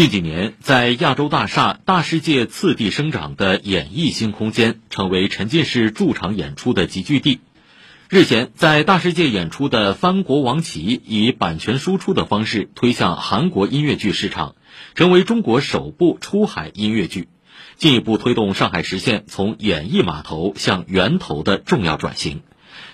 近几年，在亚洲大厦、大世界次第生长的演艺新空间，成为沉浸式驻场演出的集聚地。日前，在大世界演出的《藩国王旗》以版权输出的方式推向韩国音乐剧市场，成为中国首部出海音乐剧，进一步推动上海实现从演艺码头向源头的重要转型。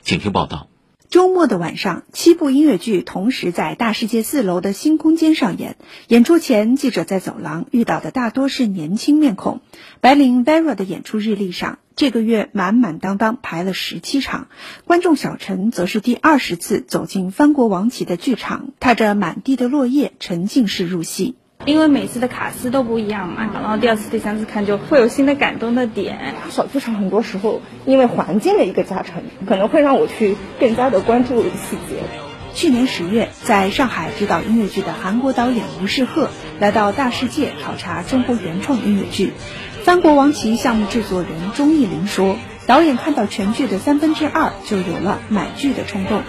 请听报道。周末的晚上，七部音乐剧同时在大世界四楼的新空间上演。演出前，记者在走廊遇到的大多是年轻面孔。白领 Vera 的演出日历上，这个月满满当当排了十七场。观众小陈则是第二十次走进藩国王旗的剧场，踏着满地的落叶，沉浸式入戏。因为每次的卡司都不一样嘛，然后第二次、第三次看就会有新的感动的点。小剧场很多时候因为环境的一个加成，可能会让我去更加的关注细节。去年十月，在上海指导音乐剧的韩国导演吴世赫来到大世界考察中国原创音乐剧，《三国王旗》项目制作人钟义林说。导演看到全剧的三分之二，就有了买剧的冲动。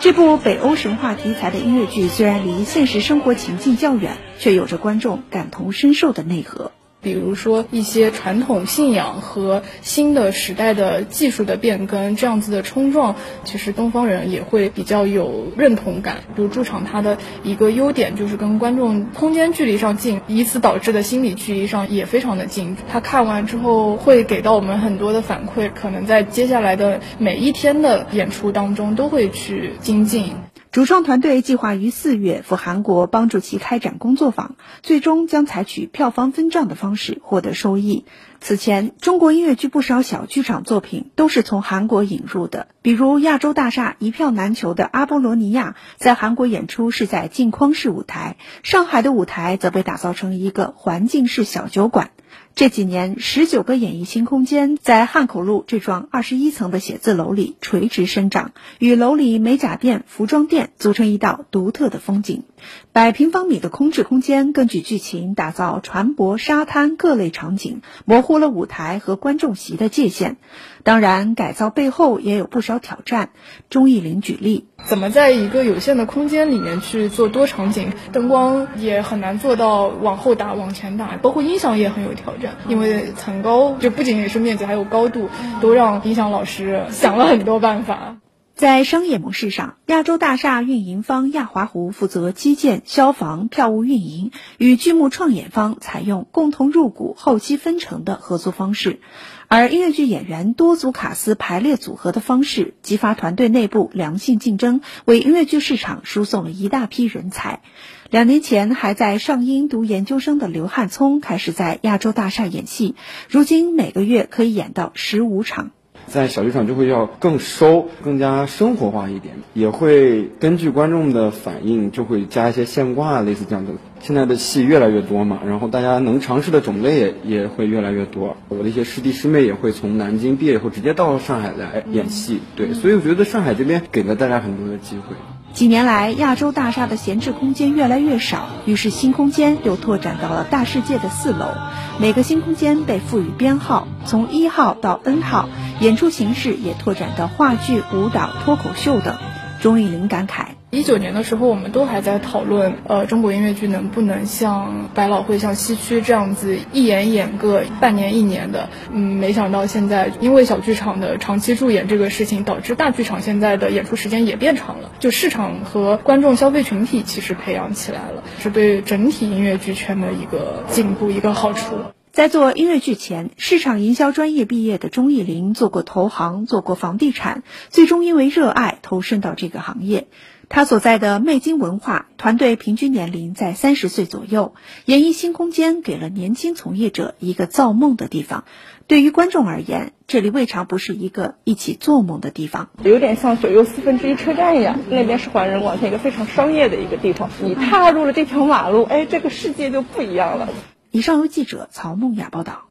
这部北欧神话题材的音乐剧虽然离现实生活情境较远，却有着观众感同身受的内核。比如说一些传统信仰和新的时代的技术的变更，这样子的冲撞，其实东方人也会比较有认同感。比如驻场它的一个优点就是跟观众空间距离上近，以此导致的心理距离上也非常的近。他看完之后会给到我们很多的反馈，可能在接下来的每一天的演出当中都会去精进。主创团队计划于四月赴韩国帮助其开展工作坊，最终将采取票房分账的方式获得收益。此前，中国音乐剧不少小剧场作品都是从韩国引入的，比如亚洲大厦一票难求的《阿波罗尼亚》在韩国演出是在镜框式舞台，上海的舞台则被打造成一个环境式小酒馆。这几年，十九个演艺新空间在汉口路这幢二十一层的写字楼里垂直生长，与楼里美甲店、服装店组成一道独特的风景。百平方米的空置空间，根据剧情打造船舶、沙滩各类场景，模糊了舞台和观众席的界限。当然，改造背后也有不少挑战。钟义林举例，怎么在一个有限的空间里面去做多场景？灯光也很难做到往后打、往前打，包括音响也很有挑战，因为层高就不仅仅是面积，还有高度，都让音响老师想了很多办法。在商业模式上，亚洲大厦运营方亚华湖负责基建、消防、票务运营，与剧目创演方采用共同入股、后期分成的合作方式；而音乐剧演员多组卡司排列组合的方式，激发团队内部良性竞争，为音乐剧市场输送了一大批人才。两年前还在上音读研究生的刘汉聪开始在亚洲大厦演戏，如今每个月可以演到十五场。在小剧场就会要更收、更加生活化一点，也会根据观众的反应，就会加一些现挂，类似这样的。现在的戏越来越多嘛，然后大家能尝试的种类也也会越来越多。我的一些师弟师妹也会从南京毕业以后直接到上海来演戏，对，所以我觉得上海这边给了大家很多的机会。几年来，亚洲大厦的闲置空间越来越少，于是新空间又拓展到了大世界的四楼。每个新空间被赋予编号，从一号到 N 号，演出形式也拓展到话剧、舞蹈、脱口秀等。钟意林感慨。一九年的时候，我们都还在讨论，呃，中国音乐剧能不能像百老汇、像西区这样子一演演个半年、一年的。嗯，没想到现在因为小剧场的长期驻演这个事情，导致大剧场现在的演出时间也变长了。就市场和观众消费群体其实培养起来了，是对整体音乐剧圈的一个进步、一个好处。在做音乐剧前，市场营销专业毕业的钟义林做过投行，做过房地产，最终因为热爱投身到这个行业。他所在的魅金文化团队平均年龄在三十岁左右，演艺新空间给了年轻从业者一个造梦的地方。对于观众而言，这里未尝不是一个一起做梦的地方。有点像左右四分之一车站一样，那边是环人广场，一个非常商业的一个地方。你踏入了这条马路，哎，这个世界就不一样了。以上由记者曹梦雅报道。